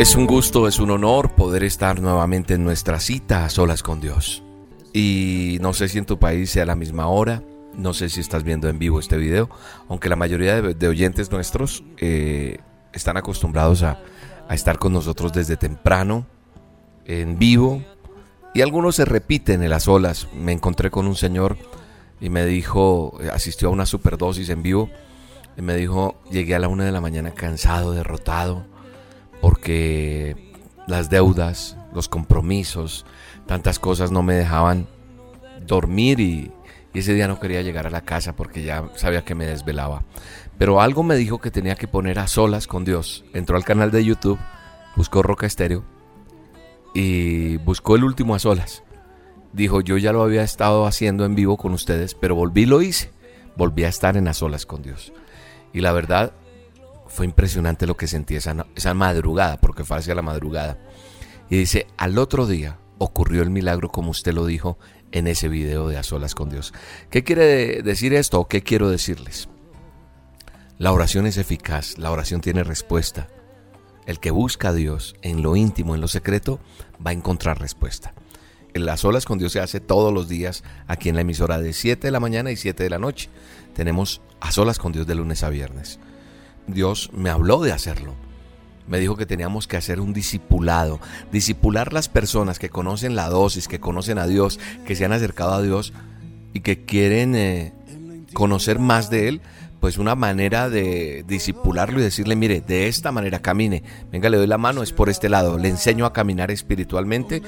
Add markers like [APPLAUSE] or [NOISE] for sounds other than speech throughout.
Es un gusto, es un honor poder estar nuevamente en nuestra cita a solas con Dios. Y no sé si en tu país sea la misma hora, no sé si estás viendo en vivo este video, aunque la mayoría de, oyentes nuestros eh, están acostumbrados a, a estar con nosotros desde temprano, en vivo, y algunos se repiten en las olas. Me encontré con un señor y me dijo, asistió a una superdosis en vivo, y me dijo, llegué a la una de la mañana cansado, derrotado porque las deudas, los compromisos, tantas cosas no me dejaban dormir y, ese día no quería llegar a la casa porque ya sabía que me desvelaba. Pero algo me dijo que tenía que poner a solas con Dios. Entró al canal de YouTube, buscó Roca Estéreo y buscó el último a solas. Dijo, yo ya lo había estado haciendo en vivo con ustedes, pero volví y lo hice. Volví a estar en a solas con Dios. Y la verdad, fue impresionante lo que sentí esa, esa madrugada, porque fue hacia la madrugada. Y dice, al otro día ocurrió el milagro como usted lo dijo en ese video de A Solas con Dios. ¿Qué quiere decir esto o qué quiero decirles? La oración es eficaz, la oración tiene respuesta. El que busca a Dios en lo íntimo, en lo secreto, va a encontrar respuesta. En las olas con Dios se hace todos los días aquí en la emisora de 7 de la mañana y 7 de la noche. Tenemos a solas con Dios de lunes a viernes. Dios me habló de hacerlo. Me dijo que teníamos que hacer un discipulado, discipular las personas que conocen la dosis, que conocen a Dios, que se han acercado a Dios y que quieren eh, conocer más de Él, pues una manera de disipularlo y decirle, mire, de esta manera camine, venga, le doy la mano, es por este lado, le enseño a caminar espiritualmente,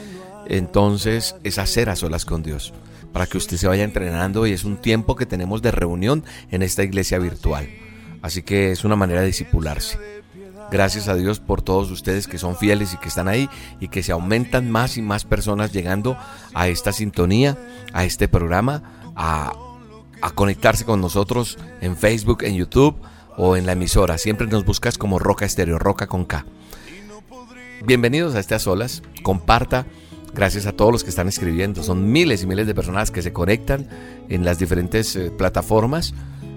entonces es hacer a solas con Dios, para que usted se vaya entrenando y es un tiempo que tenemos de reunión en esta iglesia virtual. Así que es una manera de disipularse. Gracias a Dios por todos ustedes que son fieles y que están ahí y que se aumentan más y más personas llegando a esta sintonía, a este programa, a, conectarse con nosotros en Facebook, en YouTube o en la emisora. Siempre nos buscas como Roca Estéreo, Roca con K. Bienvenidos a estas olas. Comparta. Gracias a todos los que están escribiendo. Son miles y miles de personas que se conectan en las diferentes eh, plataformas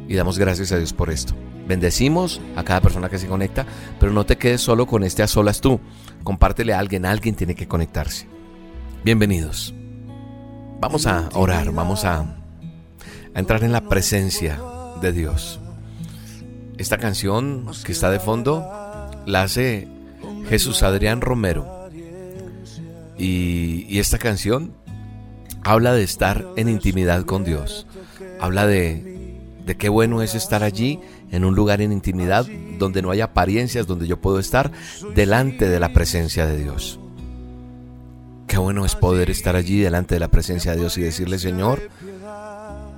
y damos gracias a Dios por esto. Bendecimos a cada persona que se conecta, pero no te quedes solo con este a solas tú. Compártele a alguien, alguien tiene que conectarse. Bienvenidos. Vamos a orar, vamos a, a entrar en la presencia de Dios. Esta canción que está de fondo la hace Jesús Adrián Romero. Y, y esta canción habla de estar en intimidad con Dios. Habla de de qué bueno es estar allí en un lugar en intimidad donde no hay apariencias, donde yo puedo estar delante de la presencia de Dios. Qué bueno es poder estar allí delante de la presencia de Dios y decirle, Señor,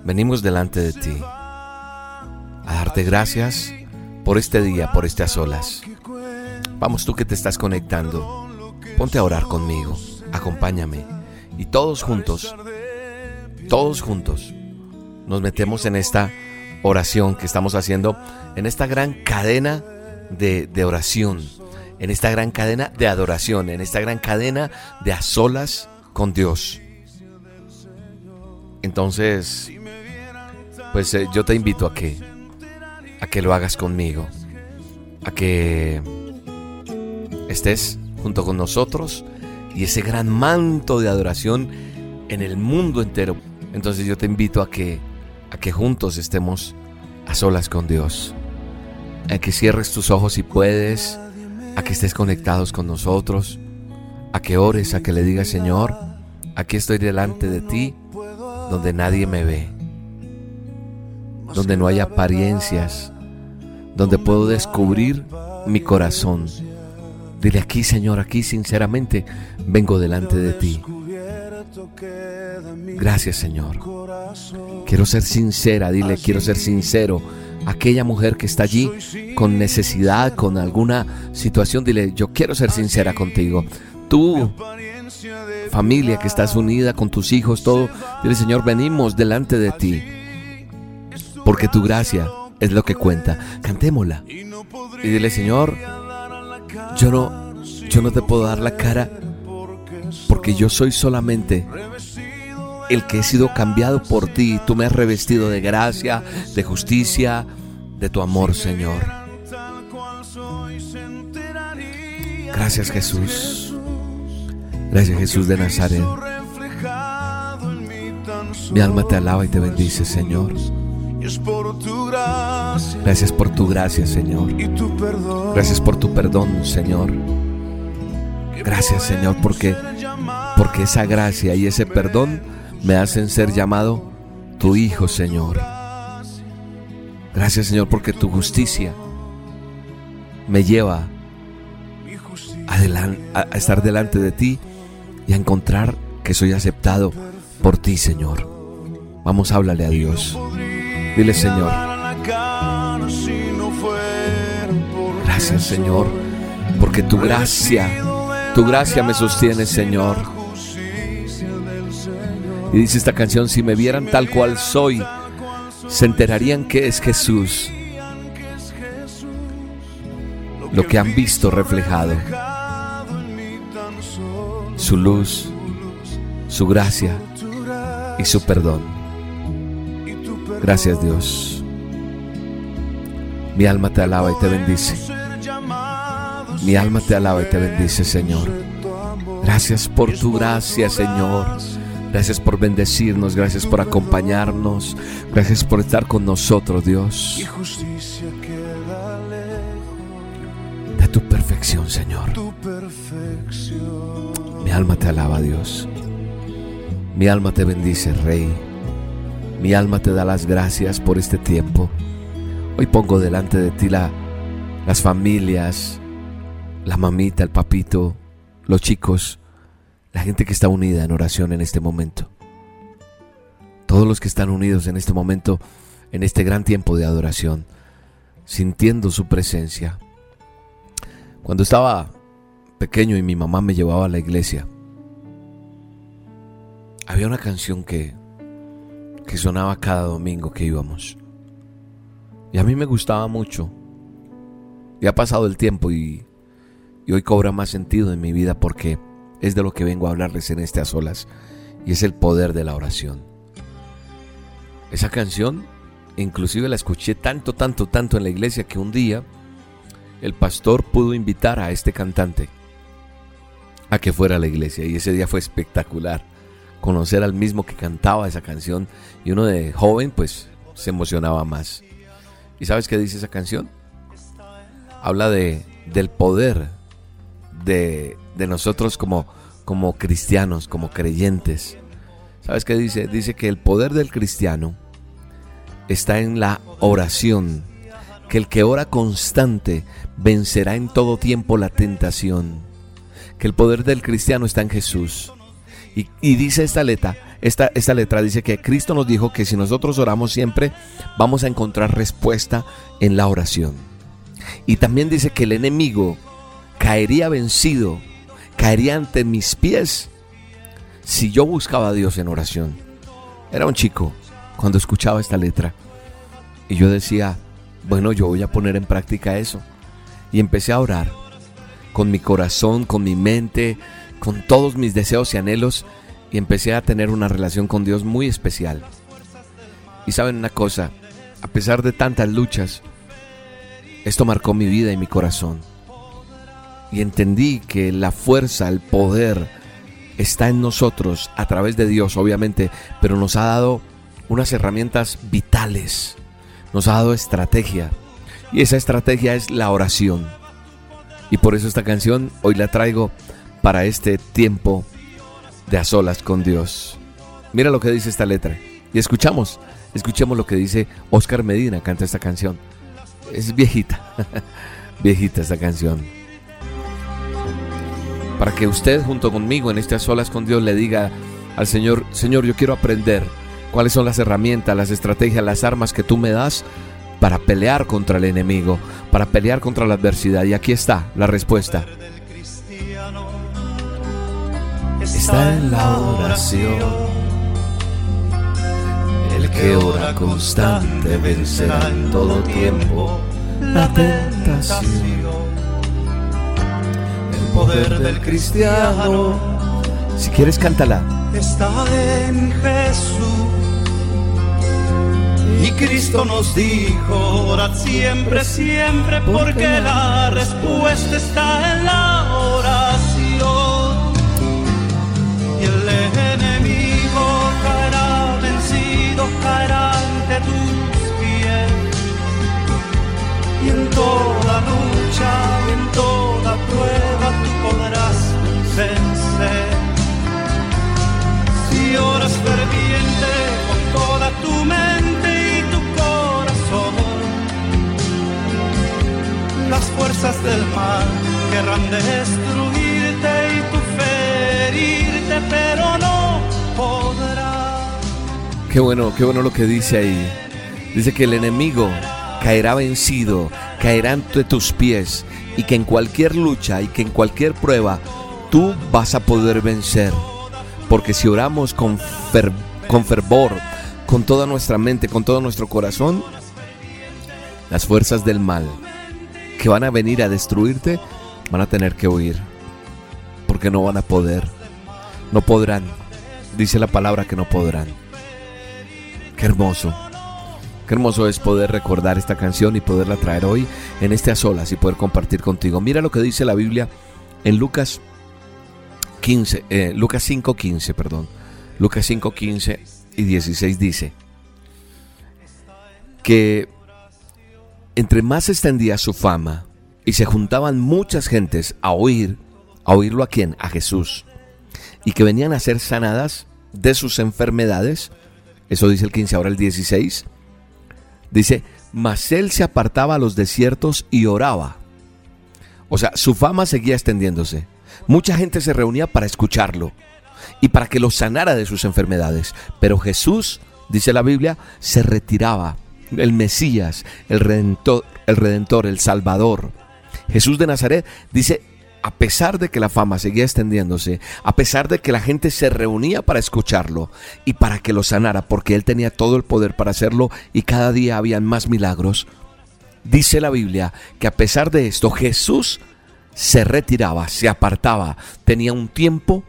venimos delante de ti a darte gracias por este día, por estas solas. Vamos tú que te estás conectando, ponte a orar conmigo, acompáñame y todos juntos, todos juntos, nos metemos en esta oración que estamos haciendo en esta gran cadena de, oración, en esta gran cadena de adoración, en esta gran cadena de a solas con Dios. Entonces, pues eh, yo te invito a que a que lo hagas conmigo, a que estés junto con nosotros y ese gran manto de adoración en el mundo entero. Entonces yo te invito a que que juntos estemos a solas con Dios, a que cierres tus ojos si puedes, a que estés conectados con nosotros, a que ores, a que le digas, Señor, aquí estoy delante de ti, donde nadie me ve, donde no hay apariencias, donde puedo descubrir mi corazón. Dile aquí, Señor, aquí sinceramente vengo delante de ti. Gracias Señor. Quiero ser sincera, dile, quiero ser sincero aquella mujer que está allí con necesidad, con alguna situación, dile, yo quiero ser sincera contigo. Tú, familia que estás unida con tus hijos, todo, dile, Señor, venimos delante de ti, porque tu gracia es lo que cuenta. Cantémosla. Y dile, Señor, yo no, yo no te puedo dar la cara porque yo soy solamente el que he sido cambiado por ti. Tú me has revestido de gracia, de justicia, de tu amor, Señor. Gracias Jesús. Gracias Jesús de Nazaret. Mi alma te alaba y te bendice, Señor. Gracias por tu gracia, Señor. Gracias por tu perdón, Señor. Gracias, Señor, porque porque esa gracia y ese perdón me hacen ser llamado tu hijo, Señor. Gracias, Señor, porque tu justicia me lleva a, estar delante de ti y a encontrar que soy aceptado por ti, Señor. Vamos, háblale a Dios. Dile, Señor. Gracias, Señor, porque tu gracia, tu gracia me sostiene, Señor. Y dice esta canción, si me vieran tal cual soy, se enterarían que es Jesús. Lo que han visto reflejado. Su luz, su gracia y su perdón. Gracias Dios. Mi alma te alaba y te bendice. Mi alma te alaba y te bendice, Señor. Gracias por tu gracia, Señor. Gracias por bendecirnos, gracias por acompañarnos, gracias por estar con nosotros, Dios. De tu perfección, Señor. Mi alma te alaba, Dios. Mi alma te bendice, Rey. Mi alma te da las gracias por este tiempo. Hoy pongo delante de ti la, las familias, la mamita, el papito, los chicos la gente que está unida en oración en este momento. Todos los que están unidos en este momento, en este gran tiempo de adoración, sintiendo su presencia. Cuando estaba pequeño y mi mamá me llevaba a la iglesia, había una canción que, que sonaba cada domingo que íbamos. Y a mí me gustaba mucho. Y ha pasado el tiempo y, y hoy cobra más sentido en mi vida porque es de lo que vengo a hablarles en a solas y es el poder de la oración. Esa canción, inclusive la escuché tanto, tanto, tanto en la iglesia que un día el pastor pudo invitar a este cantante a que fuera a la iglesia y ese día fue espectacular. Conocer al mismo que cantaba esa canción y uno de joven pues se emocionaba más. ¿Y sabes qué dice esa canción? Habla de, del poder de, nosotros como, como cristianos, como creyentes. ¿Sabes qué dice? Dice que el poder del cristiano está en la oración, que el que ora constante vencerá en todo tiempo la tentación, que el poder del cristiano está en Jesús. Y, dice esta letra, esta, esta letra dice que Cristo nos dijo que si nosotros oramos siempre, vamos a encontrar respuesta en la oración. Y también dice que el enemigo caería vencido, caería ante mis pies si yo buscaba a Dios en oración. Era un chico cuando escuchaba esta letra y yo decía, bueno, yo voy a poner en práctica eso. Y empecé a orar con mi corazón, con mi mente, con todos mis deseos y anhelos y empecé a tener una relación con Dios muy especial. Y saben una cosa, a pesar de tantas luchas, esto marcó mi vida y mi corazón y entendí que la fuerza, el poder está en nosotros a través de Dios, obviamente, pero nos ha dado unas herramientas vitales, nos ha dado estrategia y esa estrategia es la oración. Y por eso esta canción hoy la traigo para este tiempo de a solas con Dios. Mira lo que dice esta letra y escuchamos, escuchemos lo que dice Oscar Medina, canta esta canción. Es viejita, [LAUGHS] viejita esta canción para que usted junto conmigo en estas solas con Dios le diga al Señor, Señor, yo quiero aprender cuáles son las herramientas, las estrategias, las armas que tú me das para pelear contra el enemigo, para pelear contra la adversidad. Y aquí está la respuesta. Está en la oración. El que ora constante vencerá en todo tiempo la tentación. Poder del cristiano. Si quieres, cántala. Está en Jesús y Cristo nos dijo, orad siempre, siempre, porque la respuesta está en la oración. Y el enemigo caerá vencido, caerá ante tus pies. Y en toda lucha, en toda prueba, tú podrás vencer. Si oras ferviente con toda tu mente, las fuerzas del mal querrán destruirte y tu ferirte, pero no podrá. Qué bueno, qué bueno lo que dice ahí. Dice que el enemigo caerá vencido, caerá ante tus pies y que en cualquier lucha y que en cualquier prueba tú vas a poder vencer. Porque si oramos con, fervor, con toda nuestra mente, con todo nuestro corazón, las fuerzas del mal que van a venir a destruirte van a tener que huir. Porque no van a poder. No podrán. Dice la palabra que no podrán. Qué hermoso. Qué hermoso es poder recordar esta canción y poderla traer hoy en este a solas y poder compartir contigo. Mira lo que dice la Biblia en Lucas 15, eh, Lucas 5, 15, perdón. Lucas 5, 15 y 16 dice que entre más extendía su fama y se juntaban muchas gentes a oír, a oírlo a quién, a Jesús, y que venían a ser sanadas de sus enfermedades, eso dice el 15, ahora el 16, dice, mas él se apartaba a los desiertos y oraba. O sea, su fama seguía extendiéndose. Mucha gente se reunía para escucharlo y para que lo sanara de sus enfermedades. Pero Jesús, dice la Biblia, se retiraba el Mesías, el Redentor, el Redentor, el Salvador. Jesús de Nazaret dice, a pesar de que la fama seguía extendiéndose, a pesar de que la gente se reunía para escucharlo y para que lo sanara, porque él tenía todo el poder para hacerlo y cada día habían más milagros, dice la Biblia que a pesar de esto Jesús se retiraba, se apartaba, tenía un tiempo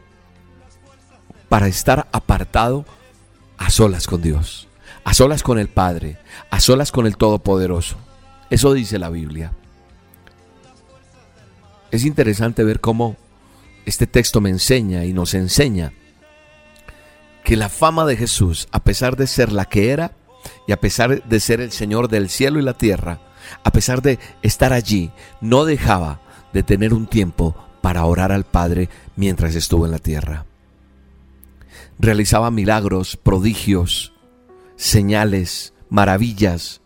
para estar apartado a solas con Dios a solas con el Padre, a solas con el Todopoderoso. Eso dice la Biblia. Es interesante ver cómo este texto me enseña y nos enseña que la fama de Jesús, a pesar de ser la que era y a pesar de ser el Señor del cielo y la tierra, a pesar de estar allí, no dejaba de tener un tiempo para orar al Padre mientras estuvo en la tierra. Realizaba milagros, prodigios, señales, maravillas.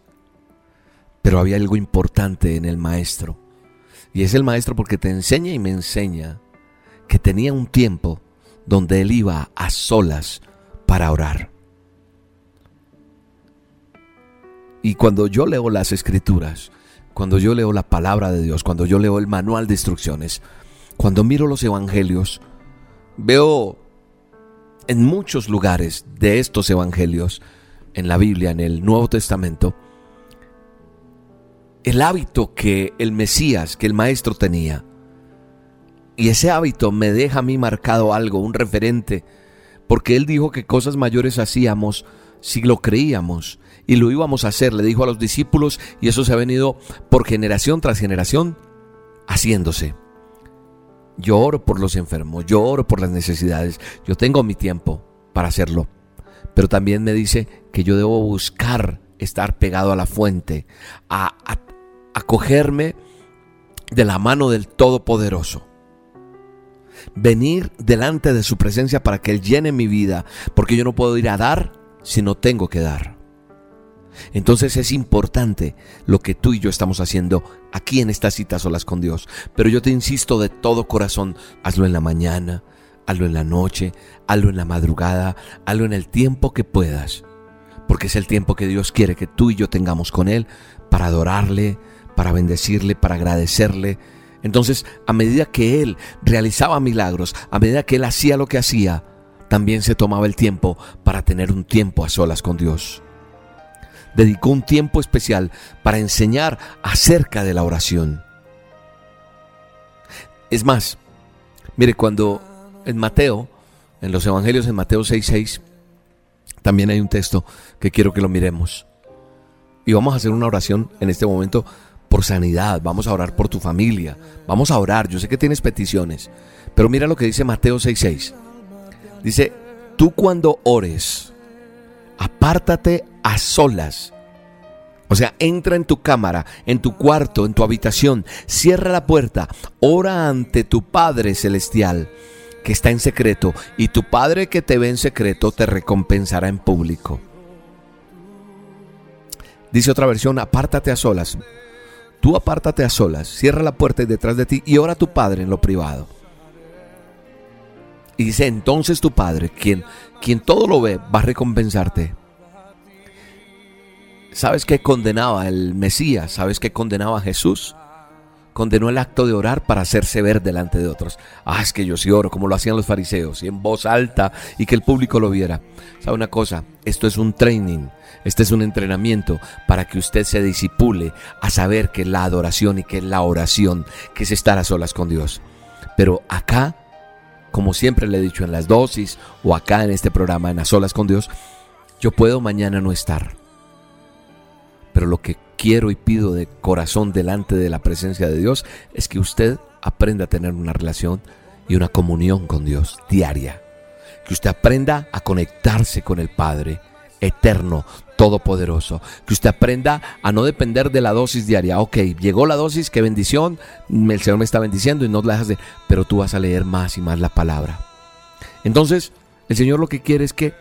Pero había algo importante en el maestro. Y es el maestro porque te enseña y me enseña que tenía un tiempo donde él iba a solas para orar. Y cuando yo leo las escrituras, cuando yo leo la palabra de Dios, cuando yo leo el manual de instrucciones, cuando miro los evangelios, veo en muchos lugares de estos evangelios en la Biblia, en el Nuevo Testamento, el hábito que el Mesías, que el Maestro tenía. Y ese hábito me deja a mí marcado algo, un referente, porque él dijo que cosas mayores hacíamos si lo creíamos y lo íbamos a hacer, le dijo a los discípulos, y eso se ha venido por generación tras generación haciéndose. Yo oro por los enfermos, yo oro por las necesidades, yo tengo mi tiempo para hacerlo pero también me dice que yo debo buscar estar pegado a la fuente, a, acogerme de la mano del Todopoderoso. Venir delante de su presencia para que Él llene mi vida, porque yo no puedo ir a dar si no tengo que dar. Entonces es importante lo que tú y yo estamos haciendo aquí en estas citas solas con Dios. Pero yo te insisto de todo corazón, hazlo en la mañana, hazlo en la noche, hazlo en la madrugada, hazlo en el tiempo que puedas. porque es el tiempo que Dios quiere que tú y yo tengamos con Él para adorarle, para bendecirle, para agradecerle. Entonces, a medida que Él realizaba milagros, a medida que Él hacía lo que hacía, también se tomaba el tiempo para tener un tiempo a solas con Dios. Dedicó un tiempo especial para enseñar acerca de la oración. Es más, mire, cuando en Mateo, en los Evangelios en Mateo 6:6, también hay un texto que quiero que lo miremos. Y vamos a hacer una oración en este momento por sanidad, vamos a orar por tu familia, vamos a orar, yo sé que tienes peticiones, pero mira lo que dice Mateo 6:6. Dice, tú cuando ores, apártate a solas. O sea, entra en tu cámara, en tu cuarto, en tu habitación, cierra la puerta, ora ante tu Padre Celestial que está en secreto, y tu Padre que te ve en secreto te recompensará en público. Dice otra versión, apártate a solas. Tú apártate a solas, cierra la puerta detrás de ti y ora a tu Padre en lo privado. Y dice, entonces tu Padre, quien, quien todo lo ve, va a recompensarte. ¿Sabes qué condenaba el Mesías? ¿Sabes qué condenaba a Jesús? condenó el acto de orar para hacerse ver delante de otros. Ah, es que yo sí oro, como lo hacían los fariseos, y en voz alta y que el público lo viera. ¿Sabe una cosa? Esto es un training, este es un entrenamiento para que usted se disipule a saber que la adoración y que la oración, que es estar a solas con Dios. Pero acá, como siempre le he dicho en las dosis o acá en este programa en a solas con Dios, yo puedo mañana no estar. Pero lo que quiero y pido de corazón delante de la presencia de Dios es que usted aprenda a tener una relación y una comunión con Dios diaria. Que usted aprenda a conectarse con el Padre eterno, todopoderoso. Que usted aprenda a no depender de la dosis diaria. Ok, llegó la dosis, qué bendición, el Señor me está bendiciendo y no la dejas de... Pero tú vas a leer más y más la palabra. Entonces, el Señor lo que quiere es que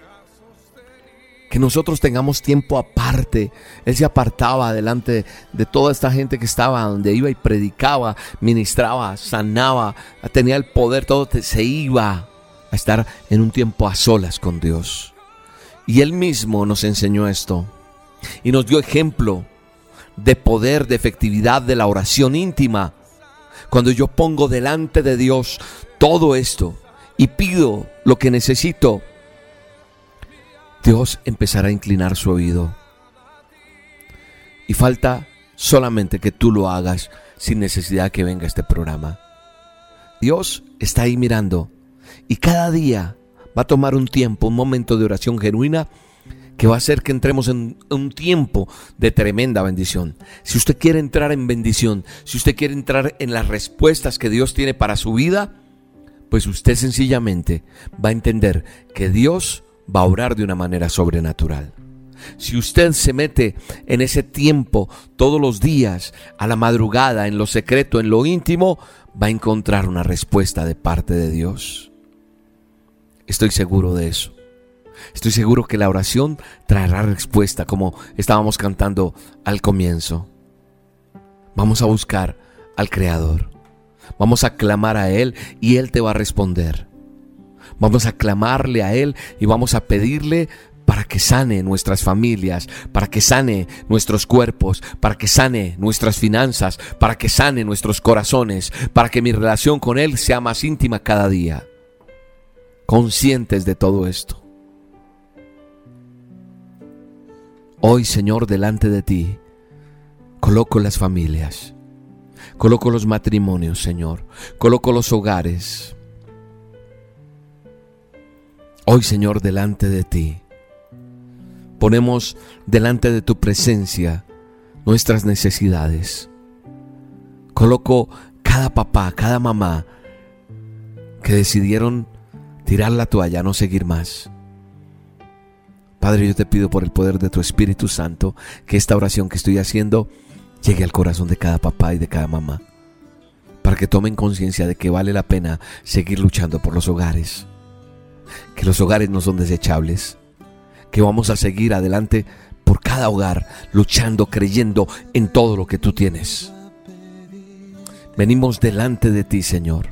que nosotros tengamos tiempo aparte. Él se apartaba delante de toda esta gente que estaba donde iba y predicaba, ministraba, sanaba, tenía el poder, todo se iba a estar en un tiempo a solas con Dios. Y Él mismo nos enseñó esto y nos dio ejemplo de poder, de efectividad de la oración íntima. Cuando yo pongo delante de Dios todo esto y pido lo que necesito, Dios empezará a inclinar su oído. Y falta solamente que tú lo hagas sin necesidad que venga este programa. Dios está ahí mirando y cada día va a tomar un tiempo, un momento de oración genuina que va a hacer que entremos en un tiempo de tremenda bendición. Si usted quiere entrar en bendición, si usted quiere entrar en las respuestas que Dios tiene para su vida, pues usted sencillamente va a entender que Dios va a orar de una manera sobrenatural. Si usted se mete en ese tiempo todos los días, a la madrugada, en lo secreto, en lo íntimo, va a encontrar una respuesta de parte de Dios. Estoy seguro de eso. Estoy seguro que la oración traerá respuesta, como estábamos cantando al comienzo. Vamos a buscar al Creador. Vamos a clamar a Él y Él te va a responder. Vamos a clamarle a Él y vamos a pedirle para que sane nuestras familias, para que sane nuestros cuerpos, para que sane nuestras finanzas, para que sane nuestros corazones, para que mi relación con Él sea más íntima cada día. Conscientes de todo esto. Hoy, Señor, delante de ti, coloco las familias, coloco los matrimonios, Señor, coloco los hogares, Hoy, Señor, delante de ti, ponemos delante de tu presencia nuestras necesidades. Coloco cada papá, cada mamá que decidieron tirar la toalla, no seguir más. Padre, yo te pido por el poder de tu Espíritu Santo que esta oración que estoy haciendo llegue al corazón de cada papá y de cada mamá, para que tomen conciencia de que vale la pena seguir luchando por los hogares que los hogares no son desechables, que vamos a seguir adelante por cada hogar, luchando, creyendo en todo lo que tú tienes. Venimos delante de ti, Señor,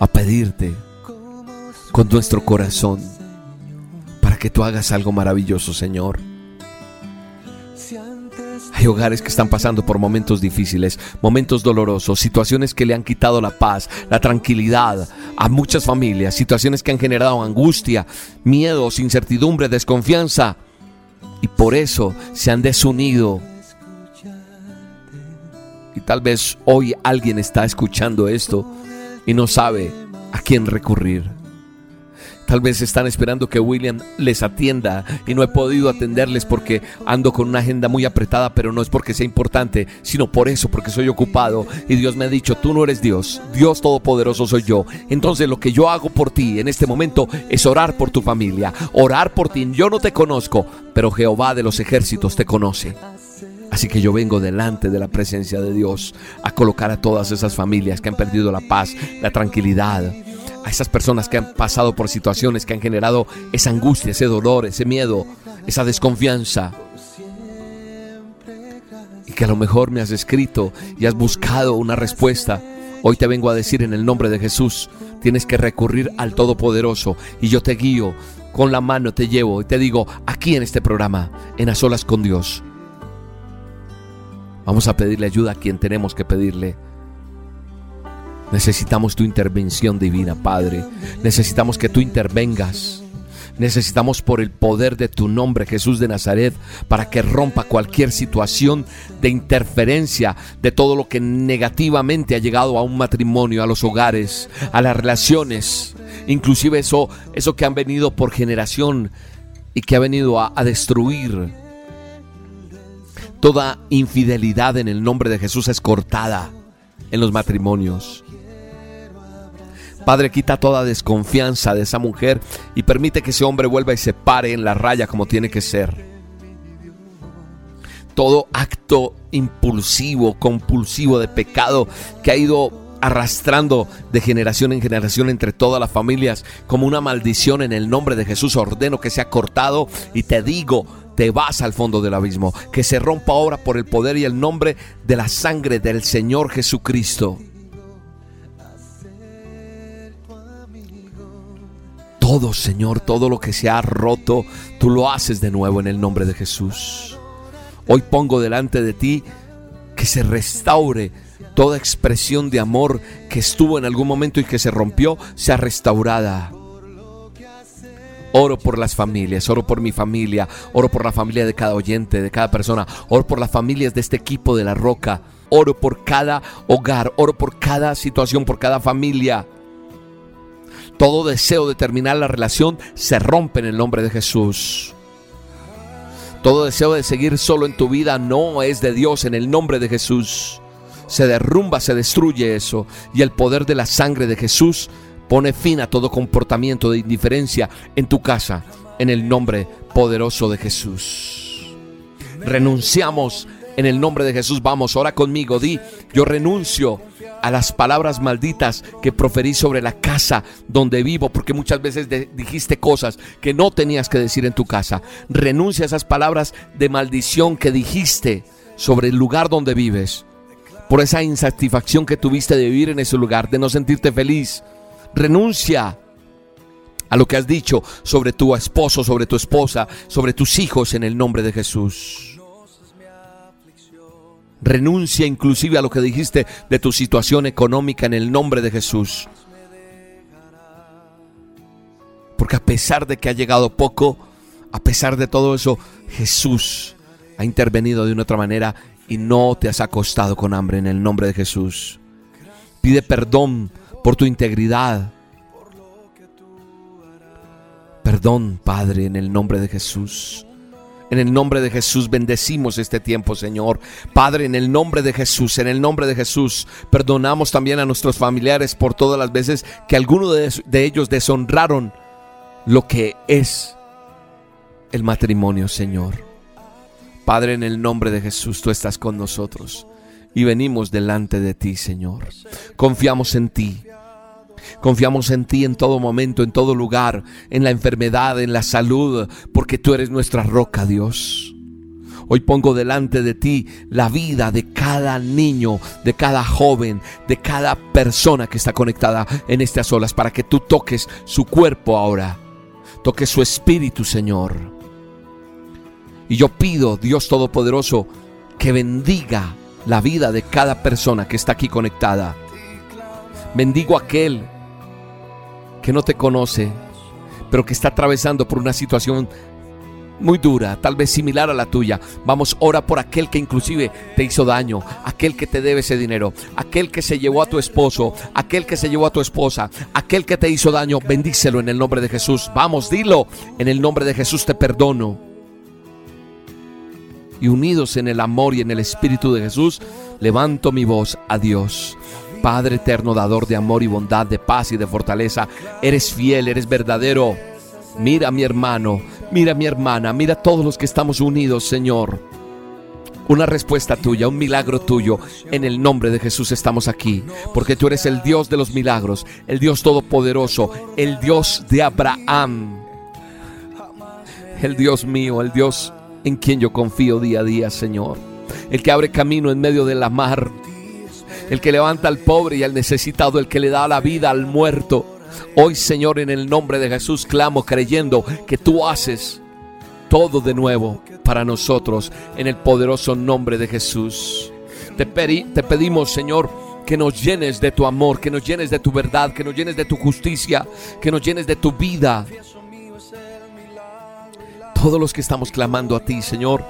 a pedirte con nuestro corazón para que tú hagas algo maravilloso, Señor. Hay hogares que están pasando por momentos difíciles, momentos dolorosos, situaciones que le han quitado la paz, la tranquilidad a muchas familias, situaciones que han generado angustia, miedos, incertidumbre, desconfianza. Y por eso se han desunido. Y tal vez hoy alguien está escuchando esto y no sabe a quién recurrir. Tal vez están esperando que William les atienda y no he podido atenderles porque ando con una agenda muy apretada, pero no es porque sea importante, sino por eso, porque soy ocupado. Y Dios me ha dicho, tú no eres Dios, Dios Todopoderoso soy yo. Entonces lo que yo hago por ti en este momento es orar por tu familia, orar por ti. Yo no te conozco, pero Jehová de los ejércitos te conoce. Así que yo vengo delante de la presencia de Dios a colocar a todas esas familias que han perdido la paz, la tranquilidad, a esas personas que han pasado por situaciones que han generado esa angustia, ese dolor, ese miedo, esa desconfianza. Y que a lo mejor me has escrito y has buscado una respuesta. Hoy te vengo a decir en el nombre de Jesús, tienes que recurrir al Todopoderoso y yo te guío, con la mano te llevo y te digo, aquí en este programa, en A Solas con Dios, vamos a pedirle ayuda a quien tenemos que pedirle. Necesitamos tu intervención divina, Padre. Necesitamos que tú intervengas. Necesitamos por el poder de tu nombre, Jesús de Nazaret, para que rompa cualquier situación de interferencia de todo lo que negativamente ha llegado a un matrimonio, a los hogares, a las relaciones, inclusive eso, eso que han venido por generación y que ha venido a, a destruir. Toda infidelidad en el nombre de Jesús es cortada en los matrimonios. Padre, quita toda desconfianza de esa mujer y permite que ese hombre vuelva y se pare en la raya como tiene que ser. Todo acto impulsivo, compulsivo de pecado que ha ido arrastrando de generación en generación entre todas las familias como una maldición en el nombre de Jesús ordeno que sea cortado y te digo te vas al fondo del abismo que se rompa ahora por el poder y el nombre de la sangre del Señor Jesucristo todo, Señor, todo lo que se ha roto, tú lo haces de nuevo en el nombre de Jesús. Hoy pongo delante de ti que se restaure toda expresión de amor que estuvo en algún momento y que se rompió, sea restaurada. Oro por las familias, oro por mi familia, oro por la familia de cada oyente, de cada persona, oro por las familias de este equipo de la roca, oro por cada hogar, oro por cada situación, por cada familia. Todo deseo de terminar la relación se rompe en el nombre de Jesús. Todo deseo de seguir solo en tu vida no es de Dios en el nombre de Jesús. Se derrumba, se destruye eso. Y el poder de la sangre de Jesús pone fin a todo comportamiento de indiferencia en tu casa en el nombre poderoso de Jesús. Renunciamos en el nombre de Jesús. Vamos, ora conmigo. Di, yo renuncio a las palabras malditas que proferí sobre la casa donde vivo, porque muchas veces dijiste cosas que no tenías que decir en tu casa. Renuncia a esas palabras de maldición que dijiste sobre el lugar donde vives, por esa insatisfacción que tuviste de vivir en ese lugar, de no sentirte feliz. Renuncia a lo que has dicho sobre tu esposo, sobre tu esposa, sobre tus hijos en el nombre de Jesús. Renuncia inclusive a lo que dijiste de tu situación económica en el nombre de Jesús. Porque a pesar de que ha llegado poco, a pesar de todo eso, Jesús ha intervenido de una otra manera y no te has acostado con hambre en el nombre de Jesús. Pide perdón por tu integridad. Perdón, Padre, en el nombre de Jesús. En el nombre de Jesús bendecimos este tiempo, Señor. Padre, en el nombre de Jesús, en el nombre de Jesús, perdonamos también a nuestros familiares por todas las veces que alguno de, ellos deshonraron lo que es el matrimonio, Señor. Padre, en el nombre de Jesús, tú estás con nosotros y venimos delante de ti, Señor. Confiamos en ti. Confiamos en ti en todo momento, en todo lugar, en la enfermedad, en la salud, porque tú eres nuestra roca, Dios. Hoy pongo delante de ti la vida de cada niño, de cada joven, de cada persona que está conectada en estas olas, para que tú toques su cuerpo ahora, toques su espíritu, Señor. Y yo pido, Dios Todopoderoso, que bendiga la vida de cada persona que está aquí conectada. Bendigo a aquel que no te conoce, pero que está atravesando por una situación muy dura, tal vez similar a la tuya. Vamos, ora por aquel que inclusive te hizo daño, aquel que te debe ese dinero, aquel que se llevó a tu esposo, aquel que se llevó a tu esposa, aquel que te hizo daño, bendícelo en el nombre de Jesús. Vamos, dilo, en el nombre de Jesús te perdono y unidos en el amor y en el Espíritu de Jesús, levanto mi voz a Dios. Padre eterno, dador de amor y bondad, de paz y de fortaleza, eres fiel, eres verdadero. Mira mi hermano, mira mi hermana, mira a todos los que estamos unidos, Señor. Una respuesta tuya, un milagro tuyo. En el nombre de Jesús estamos aquí, porque tú eres el Dios de los milagros, el Dios todopoderoso, el Dios de Abraham, el Dios mío, el Dios en quien yo confío día a día, Señor. El que abre camino en medio de la mar. El que levanta al pobre y al necesitado. El que le da la vida al muerto. Hoy, Señor, en el nombre de Jesús clamo creyendo que tú haces todo de nuevo para nosotros en el poderoso nombre de Jesús. Te, te pedimos, Señor, que nos llenes de tu amor, que nos llenes de tu verdad, que nos llenes de tu justicia, que nos llenes de tu vida todos los que estamos clamando a ti, Señor,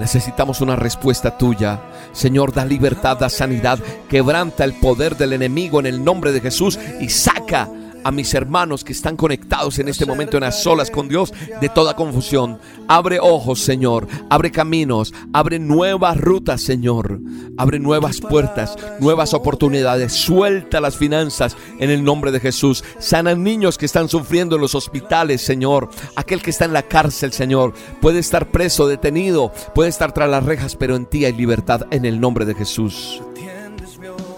necesitamos una respuesta tuya. Señor, da libertad, da sanidad, quebranta el poder del enemigo en el nombre de Jesús y saca a mis hermanos que están conectados en este momento en las solas con Dios de toda confusión. Abre ojos, Señor. Abre caminos. Abre nuevas rutas, Señor. Abre nuevas puertas, nuevas oportunidades. Suelta las finanzas en el nombre de Jesús. Sana niños que están sufriendo en los hospitales, Señor. Aquel que está en la cárcel, Señor. Puede estar preso, detenido. Puede estar tras las rejas, pero en ti hay libertad en el nombre de Jesús.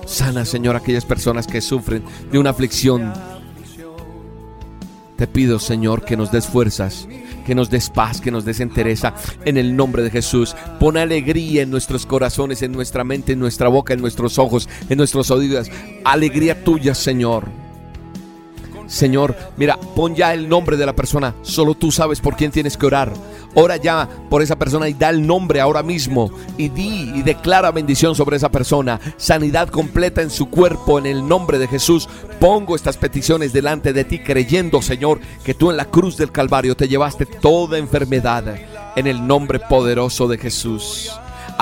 Sana, Señor, aquellas personas que sufren de una aflicción te pido, Señor, que nos des fuerzas, que nos des paz, que nos des entereza en el nombre de Jesús. Pon alegría en nuestros corazones, en nuestra mente, en nuestra boca, en nuestros ojos, en nuestros oídos. Alegría tuya, Señor. Señor, mira, pon ya el nombre de la persona. Solo tú sabes por quién tienes que orar. Ora ya por esa persona y da el nombre ahora mismo. Y di y declara bendición sobre esa persona. Sanidad completa en su cuerpo en el nombre de Jesús. Pongo estas peticiones delante de ti creyendo, Señor, que tú en la cruz del Calvario te llevaste toda enfermedad en el nombre poderoso de Jesús.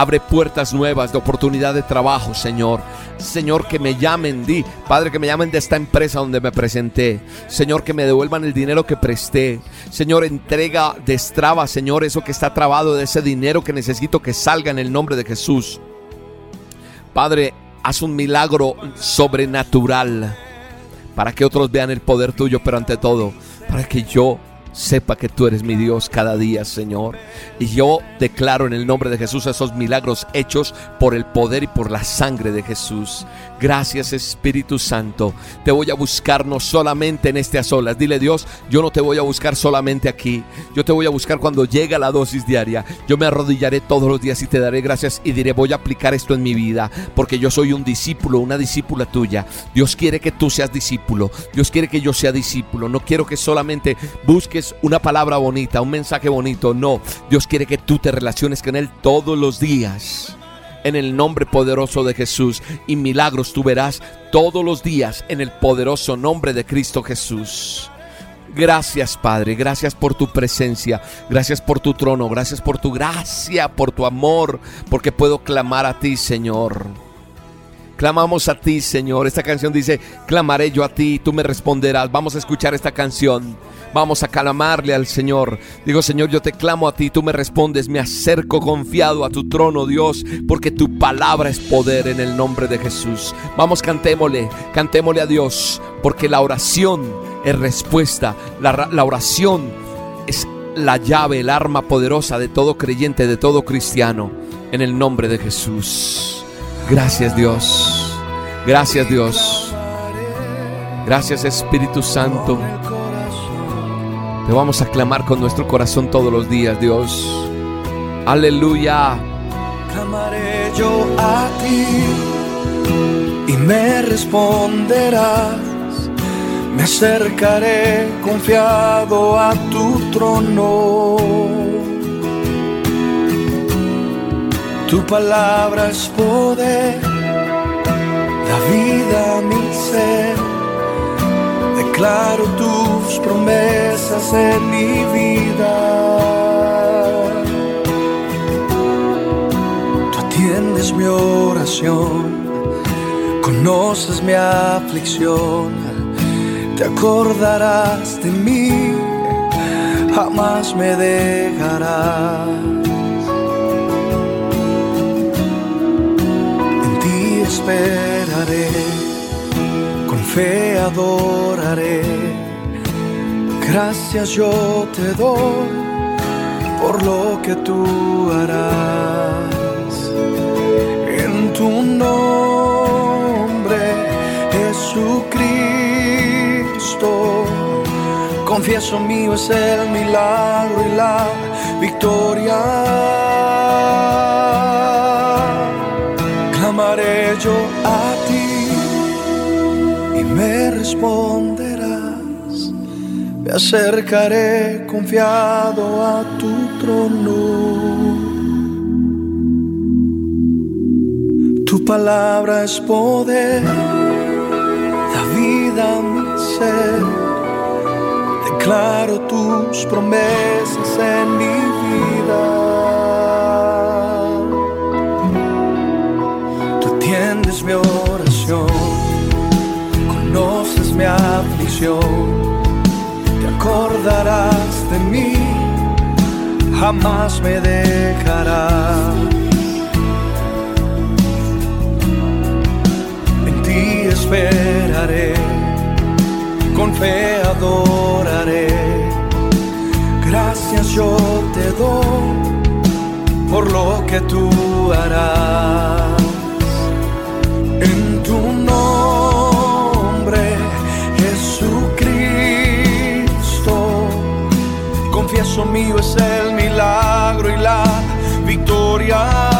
Abre puertas nuevas de oportunidad de trabajo, Señor. Señor, que me llamen, di, Padre, que me llamen de esta empresa donde me presenté. Señor, que me devuelvan el dinero que presté. Señor, entrega, destraba, Señor, eso que está trabado de ese dinero que necesito que salga en el nombre de Jesús. Padre, haz un milagro sobrenatural para que otros vean el poder tuyo, pero ante todo, para que yo sepa que tú eres mi Dios cada día, Señor. Y yo declaro en el nombre de Jesús esos milagros hechos por el poder y por la sangre de Jesús. Gracias Espíritu Santo. Te voy a buscar no solamente en este a solas. Dile Dios, yo no te voy a buscar solamente aquí. Yo te voy a buscar cuando llega la dosis diaria. Yo me arrodillaré todos los días y te daré gracias y diré, voy a aplicar esto en mi vida. Porque yo soy un discípulo, una discípula tuya. Dios quiere que tú seas discípulo. Dios quiere que yo sea discípulo. No quiero que solamente busques una palabra bonita, un mensaje bonito. No, Dios quiere que tú te relaciones con Él todos los días en el nombre poderoso de Jesús y milagros tú verás todos los días en el poderoso nombre de Cristo Jesús. Gracias Padre, gracias por tu presencia, gracias por tu trono, gracias por tu gracia, por tu amor, porque puedo clamar a ti Señor. Clamamos a ti Señor. Esta canción dice, clamaré yo a ti, tú me responderás. Vamos a escuchar esta canción. Vamos a clamarle al Señor. Digo, Señor, yo te clamo a ti, tú me respondes, me acerco confiado a tu trono, Dios, porque tu palabra es poder en el nombre de Jesús. Vamos, cantémosle, cantémosle a Dios, porque la oración es respuesta. La, la oración es la llave, el arma poderosa de todo creyente, de todo cristiano, en el nombre de Jesús. Gracias Dios. Gracias Dios. Gracias Espíritu Santo. Te vamos a clamar con nuestro corazón todos los días, Dios. Aleluya. Clamaré yo a ti y me responderás. Me acercaré confiado a tu trono. Tu palabra es poder, la vida mi ser. Declaro tus promesas en mi vida. Tú atiendes mi oración, conoces mi aflicción, te acordarás de mí, jamás me dejarás. En ti esperaré, fe adoraré. Gracias yo te doy por lo que tú harás. En tu nombre, Jesucristo, confieso mío es el milagro y la victoria. Responderás. Me acercaré confiado a tu trono. Tu palabra es poder, la vida a mi ser. Declaro tus promesas en mi vida. Tú atiendes mi mi aflicción, te acordarás de mí, jamás me dejarás. En ti esperaré, con fe adoraré. Gracias yo te doy por lo que tú harás. Mío es el milagro y la victoria.